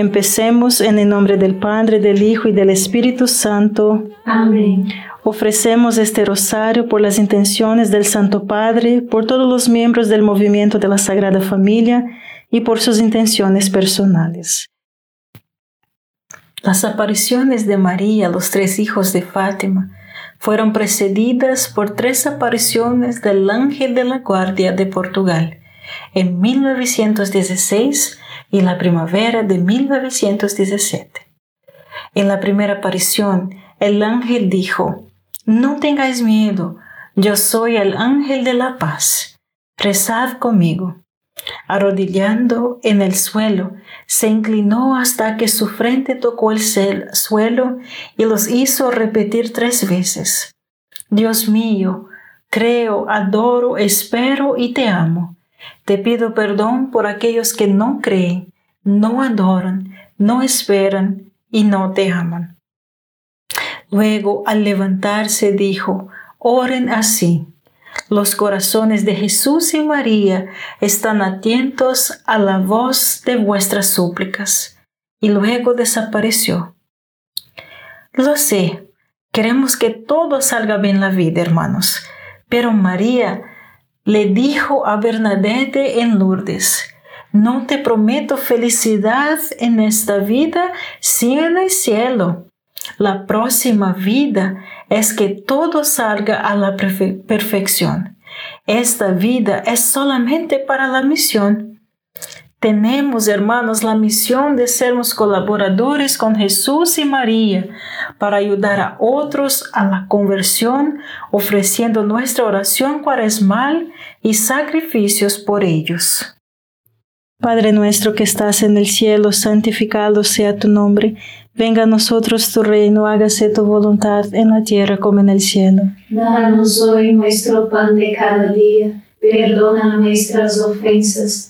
Empecemos en el nombre del Padre, del Hijo y del Espíritu Santo. Amén. Ofrecemos este rosario por las intenciones del Santo Padre, por todos los miembros del movimiento de la Sagrada Familia y por sus intenciones personales. Las apariciones de María, los tres hijos de Fátima, fueron precedidas por tres apariciones del ángel de la guardia de Portugal en 1916 y la primavera de 1917. En la primera aparición, el ángel dijo, no tengáis miedo, yo soy el ángel de la paz. Rezad conmigo. Arrodillando en el suelo, se inclinó hasta que su frente tocó el suelo y los hizo repetir tres veces. Dios mío, creo, adoro, espero y te amo. Te pido perdón por aquellos que no creen, no adoran, no esperan y no te aman. Luego, al levantarse, dijo, oren así. Los corazones de Jesús y María están atentos a la voz de vuestras súplicas. Y luego desapareció. Lo sé, queremos que todo salga bien la vida, hermanos. Pero María le dijo a Bernadette en Lourdes, no te prometo felicidad en esta vida, sino en el cielo. La próxima vida es que todo salga a la perfección. Esta vida es solamente para la misión. Tenemos, hermanos, la misión de sermos colaboradores con Jesús y María para ayudar a otros a la conversión, ofreciendo nuestra oración cuaresmal y sacrificios por ellos. Padre nuestro que estás en el cielo, santificado sea tu nombre Venga a nosotros tu reino, hágase tu voluntad en la tierra como en el cielo. Danos hoy nuestro pan de cada día, perdona nuestras ofensas,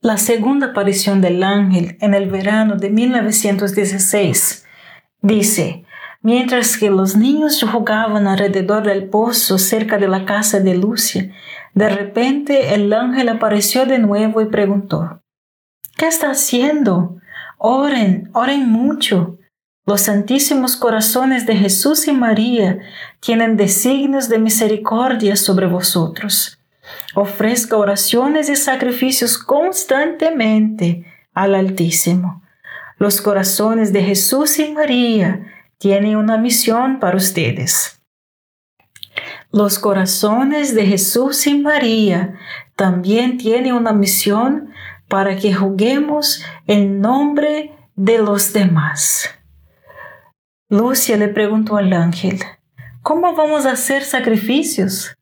La segunda aparición del ángel en el verano de 1916 dice, mientras que los niños jugaban alrededor del pozo cerca de la casa de Lucia, de repente el ángel apareció de nuevo y preguntó, ¿qué está haciendo? Oren, oren mucho. Los santísimos corazones de Jesús y María tienen designios de misericordia sobre vosotros. Ofrezca oraciones y sacrificios constantemente al Altísimo. Los corazones de Jesús y María tienen una misión para ustedes. Los corazones de Jesús y María también tienen una misión para que juguemos en nombre de los demás. Lucia le preguntó al ángel, ¿cómo vamos a hacer sacrificios?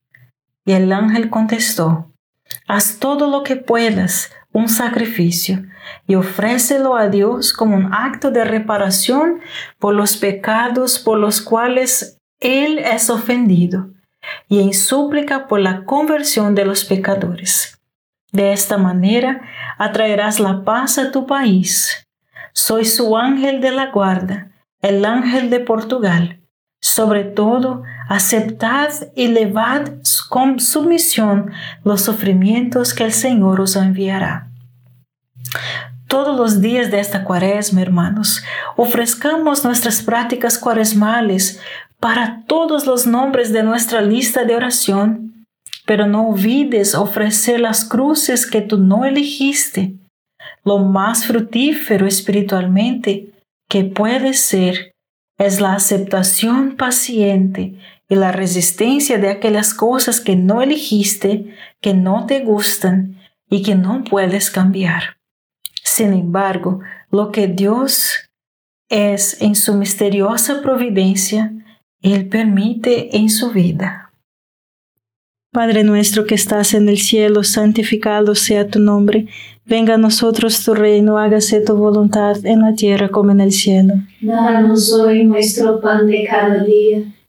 Y el ángel contestó, haz todo lo que puedas, un sacrificio, y ofrécelo a Dios como un acto de reparación por los pecados por los cuales Él es ofendido, y en súplica por la conversión de los pecadores. De esta manera atraerás la paz a tu país. Soy su ángel de la guarda el ángel de Portugal. Sobre todo, aceptad y levad con sumisión los sufrimientos que el Señor os enviará. Todos los días de esta cuaresma, hermanos, ofrezcamos nuestras prácticas cuaresmales para todos los nombres de nuestra lista de oración, pero no olvides ofrecer las cruces que tú no elegiste. Lo más fructífero espiritualmente que puede ser es la aceptación paciente y la resistencia de aquellas cosas que no elegiste, que no te gustan y que no puedes cambiar. Sin embargo, lo que Dios es en su misteriosa providencia, Él permite en su vida. Padre nuestro que estás en el cielo, santificado sea tu nombre. Venga a nosotros tu reino, hágase tu voluntad en la tierra como en el cielo. Danos hoy nuestro pan de cada día.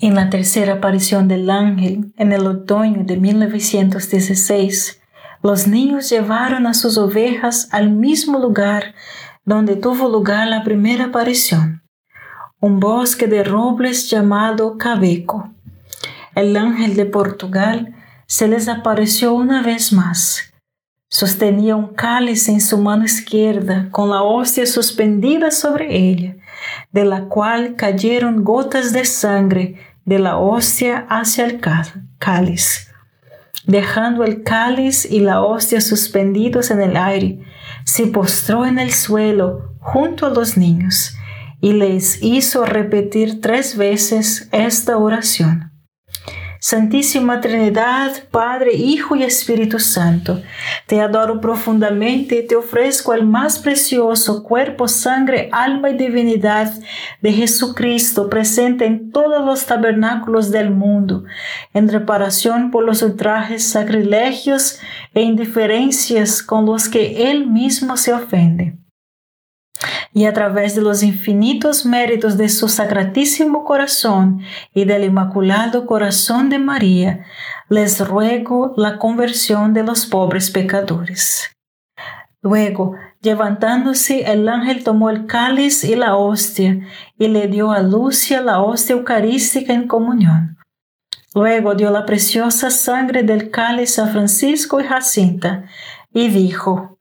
En la tercera aparición del ángel, en el otoño de 1916, los niños llevaron a sus ovejas al mismo lugar donde tuvo lugar la primera aparición, un bosque de robles llamado Cabeco. El ángel de Portugal se les apareció una vez más. Sostenía un cáliz en su mano izquierda con la hostia suspendida sobre ella, de la cual cayeron gotas de sangre de la hostia hacia el cáliz. Dejando el cáliz y la hostia suspendidos en el aire, se postró en el suelo junto a los niños y les hizo repetir tres veces esta oración. Santísima Trinidad, Padre, Hijo y Espíritu Santo, te adoro profundamente y te ofrezco el más precioso cuerpo, sangre, alma y divinidad de Jesucristo presente en todos los tabernáculos del mundo, en reparación por los ultrajes, sacrilegios e indiferencias con los que Él mismo se ofende y a través de los infinitos méritos de su sacratísimo corazón y del inmaculado corazón de María, les ruego la conversión de los pobres pecadores. Luego, levantándose, el ángel tomó el cáliz y la hostia y le dio a Lucia la hostia eucarística en comunión. Luego dio la preciosa sangre del cáliz a Francisco y Jacinta y dijo,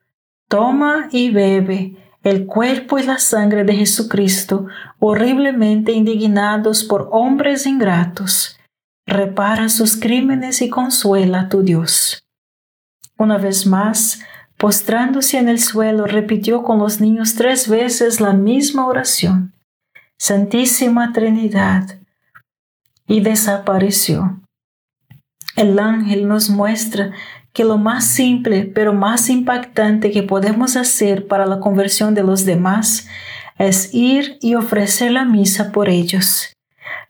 Toma y bebe el cuerpo y la sangre de Jesucristo, horriblemente indignados por hombres ingratos. Repara sus crímenes y consuela a tu Dios. Una vez más, postrándose en el suelo, repitió con los niños tres veces la misma oración. Santísima Trinidad. Y desapareció. El ángel nos muestra que lo más simple pero más impactante que podemos hacer para la conversión de los demás es ir y ofrecer la misa por ellos.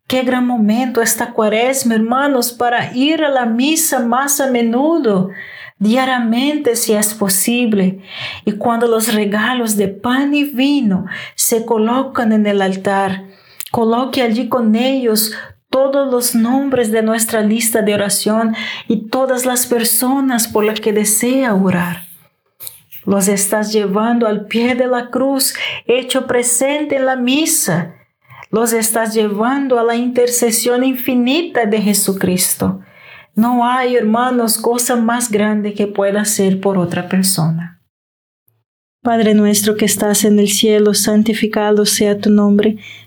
Qué gran momento esta cuaresma, hermanos, para ir a la misa más a menudo, diariamente si es posible. Y cuando los regalos de pan y vino se colocan en el altar, coloque allí con ellos todos los nombres de nuestra lista de oración y todas las personas por las que desea orar. Los estás llevando al pie de la cruz, hecho presente en la misa. Los estás llevando a la intercesión infinita de Jesucristo. No hay, hermanos, cosa más grande que pueda hacer por otra persona. Padre nuestro que estás en el cielo, santificado sea tu nombre.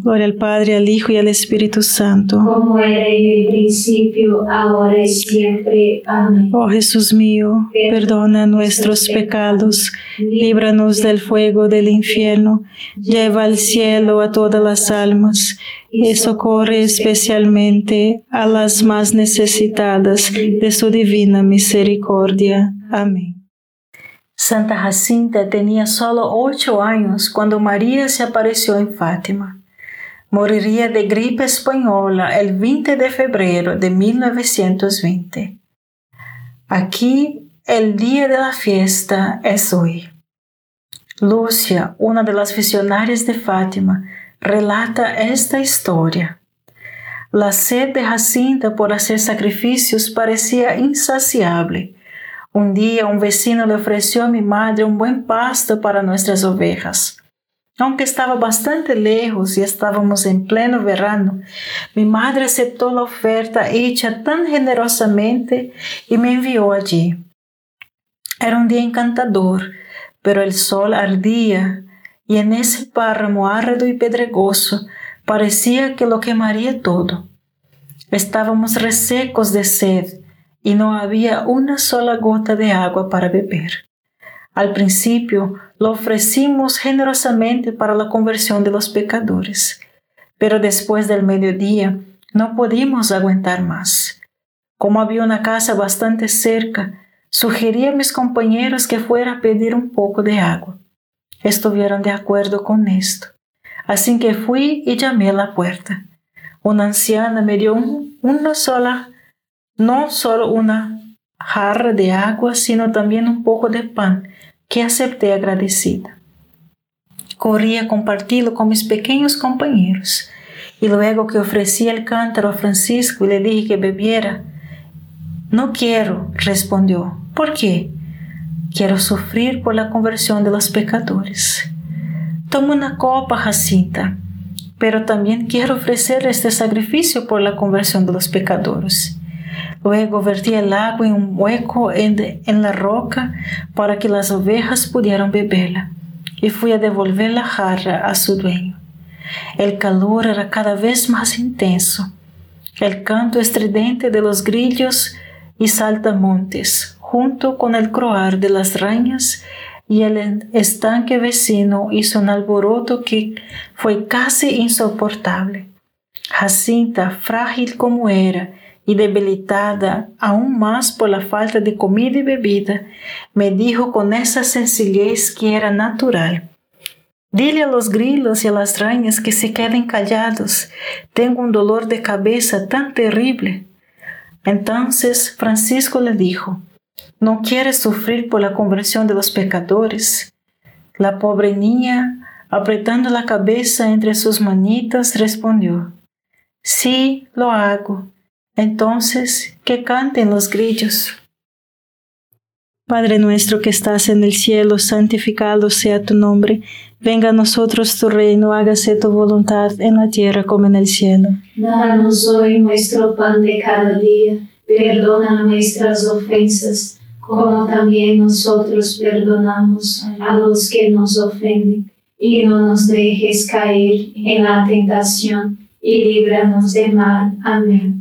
Gloria al Padre, al Hijo y al Espíritu Santo. Como era en el principio, ahora y siempre. Amén. Oh Jesús mío, perdona nuestros pecados, líbranos del fuego del infierno, lleva al cielo a todas las almas y socorre especialmente a las más necesitadas de su divina misericordia. Amén. Santa Jacinta tenía solo ocho años cuando María se apareció en Fátima. Moriría de gripe española el 20 de febrero de 1920. Aquí el día de la fiesta es hoy. Lucia, una de las visionarias de Fátima, relata esta historia. La sed de Jacinta por hacer sacrificios parecía insaciable. Un día un vecino le ofreció a mi madre un buen pasto para nuestras ovejas. Aunque estaba bastante lejos y estábamos en pleno verano, mi madre aceptó la oferta hecha tan generosamente y me envió allí. Era un día encantador, pero el sol ardía y en ese páramo árido y pedregoso parecía que lo quemaría todo. Estábamos resecos de sed y no había una sola gota de agua para beber. Al principio lo ofrecimos generosamente para la conversión de los pecadores, pero después del mediodía no pudimos aguantar más. Como había una casa bastante cerca, sugerí a mis compañeros que fuera a pedir un poco de agua. Estuvieron de acuerdo con esto. Así que fui y llamé a la puerta. Una anciana me dio una sola, no solo una jarra de agua, sino también un poco de pan, que acepté agradecida. Corrí a compartirlo con mis pequeños compañeros, y luego que ofrecí el cántaro a Francisco y le dije que bebiera, no quiero, respondió. ¿Por qué? Quiero sufrir por la conversión de los pecadores. Toma una copa, Jacinta, pero también quiero ofrecer este sacrificio por la conversión de los pecadores. Luego vertí el agua en un hueco en, en, la roca para que las ovejas pudieran beberla y fui a devolver la jarra a su dueño. El calor era cada vez más intenso. El canto estridente de los grillos y saltamontes, junto con el croar de las rañas y el estanque vecino hizo un alboroto que fue casi insoportable. Jacinta, frágil como era y debilitada aún más por la falta de comida y bebida, me dijo con esa sencillez que era natural. Dile a los grillos y a las rañas que se queden callados. Tengo un dolor de cabeza tan terrible. Entonces Francisco le dijo, ¿no quieres sufrir por la conversión de los pecadores? La pobre niña, apretando la cabeza entre sus manitas, respondió, Sí, lo hago. Entonces, que canten los grillos. Padre nuestro que estás en el cielo, santificado sea tu nombre. Venga a nosotros tu reino, hágase tu voluntad en la tierra como en el cielo. Danos hoy nuestro pan de cada día, perdona nuestras ofensas, como también nosotros perdonamos a los que nos ofenden, y no nos dejes caer en la tentación, y líbranos de mal. Amén.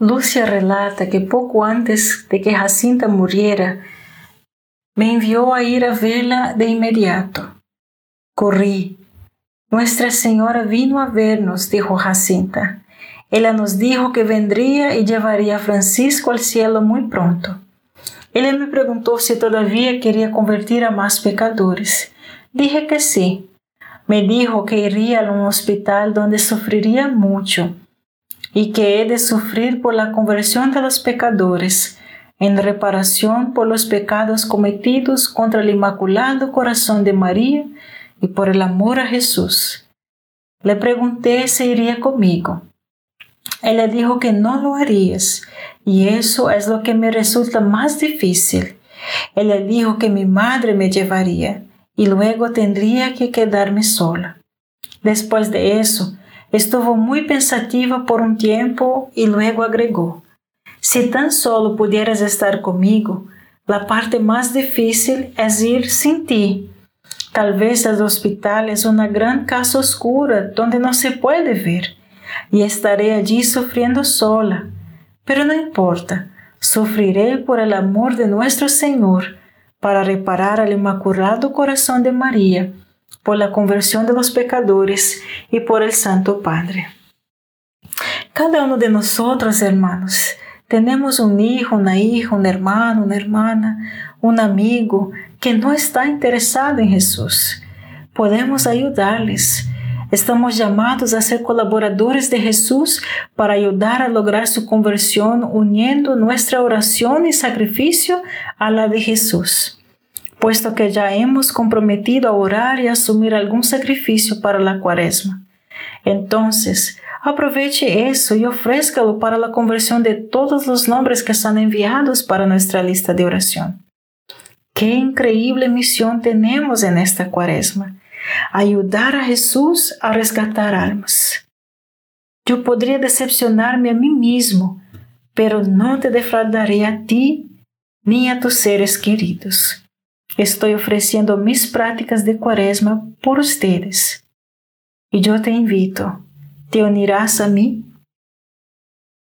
Lucia relata que poco antes de que Jacinta muriera, me envió a ir a verla de inmediato. Corrí. Nuestra Señora vino a vernos, dijo Jacinta. Ella nos dijo que vendría y llevaría a Francisco al cielo muy pronto. Ella me preguntó si todavía quería convertir a más pecadores. Dije que sí. Me dijo que iría a un hospital donde sufriría mucho y que he de sufrir por la conversión de los pecadores, en reparación por los pecados cometidos contra el Inmaculado Corazón de María y por el amor a Jesús. Le pregunté si iría conmigo. Ella dijo que no lo harías, y eso es lo que me resulta más difícil. Ella dijo que mi madre me llevaría, y luego tendría que quedarme sola. Después de eso, Estuvo muy pensativa por un tiempo y luego agregó, si tan solo pudieras estar conmigo, la parte más difícil es ir sin ti. Tal vez el hospital es una gran casa oscura donde no se puede ver y estaré allí sufriendo sola. Pero no importa, sufriré por el amor de nuestro Señor para reparar al Inmaculado Corazón de María por la conversión de los pecadores y por el Santo Padre. Cada uno de nosotros, hermanos, tenemos un hijo, una hija, un hermano, una hermana, un amigo que no está interesado en Jesús. Podemos ayudarles. Estamos llamados a ser colaboradores de Jesús para ayudar a lograr su conversión uniendo nuestra oración y sacrificio a la de Jesús puesto que ya hemos comprometido a orar y asumir algún sacrificio para la cuaresma. Entonces, aproveche eso y ofrézcalo para la conversión de todos los nombres que son enviados para nuestra lista de oración. Qué increíble misión tenemos en esta cuaresma, ayudar a Jesús a rescatar almas. Yo podría decepcionarme a mí mismo, pero no te defraudaré a ti ni a tus seres queridos. Estoy ofreciendo mis prácticas de cuaresma por ustedes. Y yo te invito, ¿te unirás a mí?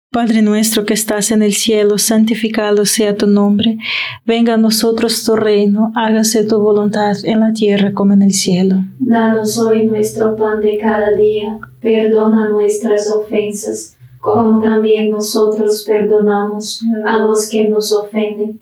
Padre nuestro que estás en el cielo, santificado sea tu nombre. Venga a nosotros tu reino, hágase tu voluntad en la tierra como en el cielo. Danos hoy nuestro pan de cada día, perdona nuestras ofensas, como también nosotros perdonamos a los que nos ofenden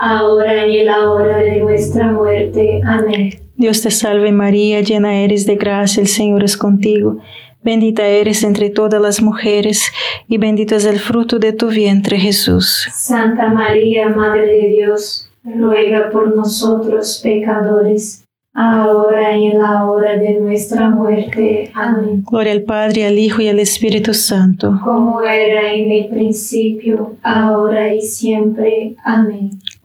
ahora y en la hora de nuestra muerte. Amén. Dios te salve María, llena eres de gracia, el Señor es contigo. Bendita eres entre todas las mujeres y bendito es el fruto de tu vientre Jesús. Santa María, Madre de Dios, ruega por nosotros pecadores, ahora y en la hora de nuestra muerte. Amén. Gloria al Padre, al Hijo y al Espíritu Santo. Como era en el principio, ahora y siempre. Amén.